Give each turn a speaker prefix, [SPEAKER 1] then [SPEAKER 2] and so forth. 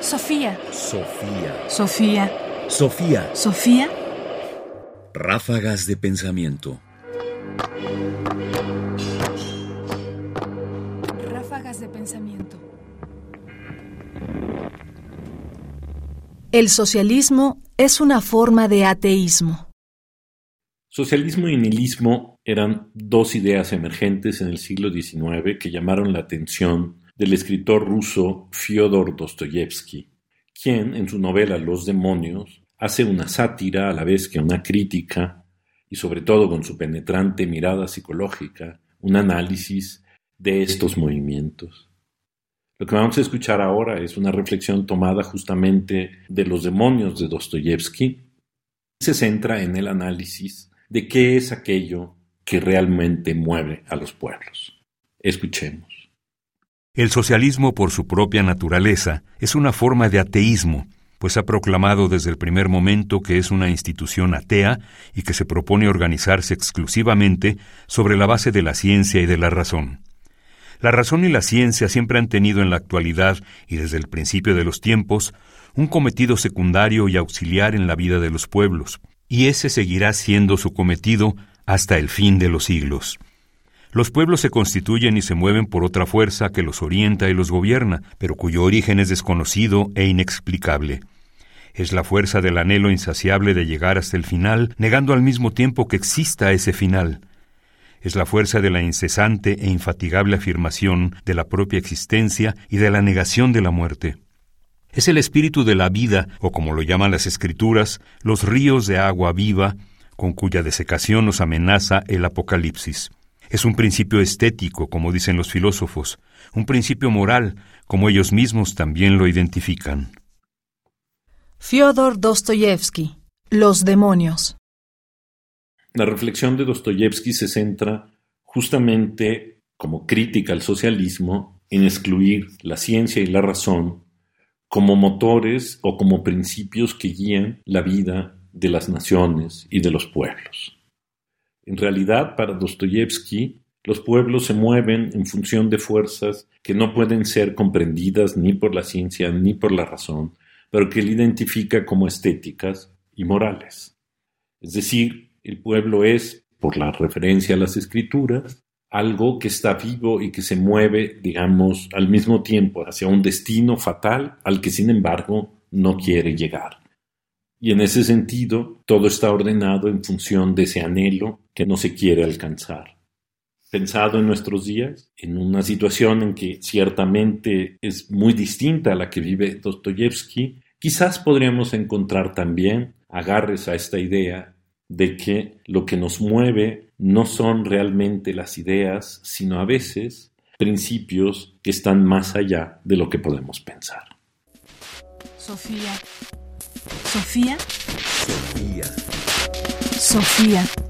[SPEAKER 1] Sofía.
[SPEAKER 2] Sofía.
[SPEAKER 1] Sofía.
[SPEAKER 2] Sofía.
[SPEAKER 1] Sofía.
[SPEAKER 2] Ráfagas de pensamiento.
[SPEAKER 1] Ráfagas de pensamiento. El socialismo es una forma de ateísmo.
[SPEAKER 3] Socialismo y nihilismo eran dos ideas emergentes en el siglo XIX que llamaron la atención del escritor ruso Fyodor Dostoyevsky, quien en su novela Los demonios hace una sátira a la vez que una crítica y sobre todo con su penetrante mirada psicológica, un análisis de estos movimientos. Lo que vamos a escuchar ahora es una reflexión tomada justamente de los demonios de Dostoyevsky. Se centra en el análisis de qué es aquello que realmente mueve a los pueblos. Escuchemos.
[SPEAKER 4] El socialismo, por su propia naturaleza, es una forma de ateísmo, pues ha proclamado desde el primer momento que es una institución atea y que se propone organizarse exclusivamente sobre la base de la ciencia y de la razón. La razón y la ciencia siempre han tenido en la actualidad y desde el principio de los tiempos un cometido secundario y auxiliar en la vida de los pueblos, y ese seguirá siendo su cometido hasta el fin de los siglos. Los pueblos se constituyen y se mueven por otra fuerza que los orienta y los gobierna, pero cuyo origen es desconocido e inexplicable. Es la fuerza del anhelo insaciable de llegar hasta el final, negando al mismo tiempo que exista ese final. Es la fuerza de la incesante e infatigable afirmación de la propia existencia y de la negación de la muerte. Es el espíritu de la vida, o como lo llaman las escrituras, los ríos de agua viva, con cuya desecación nos amenaza el Apocalipsis. Es un principio estético, como dicen los filósofos, un principio moral, como ellos mismos también lo identifican.
[SPEAKER 1] Fyodor Dostoyevsky. Los demonios.
[SPEAKER 3] La reflexión de Dostoyevsky se centra justamente como crítica al socialismo en excluir la ciencia y la razón como motores o como principios que guían la vida de las naciones y de los pueblos. En realidad, para Dostoyevsky, los pueblos se mueven en función de fuerzas que no pueden ser comprendidas ni por la ciencia ni por la razón, pero que él identifica como estéticas y morales. Es decir, el pueblo es, por la referencia a las escrituras, algo que está vivo y que se mueve, digamos, al mismo tiempo hacia un destino fatal al que, sin embargo, no quiere llegar. Y en ese sentido, todo está ordenado en función de ese anhelo que no se quiere alcanzar. Pensado en nuestros días, en una situación en que ciertamente es muy distinta a la que vive Dostoyevsky, quizás podríamos encontrar también agarres a esta idea de que lo que nos mueve no son realmente las ideas, sino a veces principios que están más allá de lo que podemos pensar.
[SPEAKER 1] Sofía. Sofía.
[SPEAKER 2] Sofía.
[SPEAKER 1] Sofía.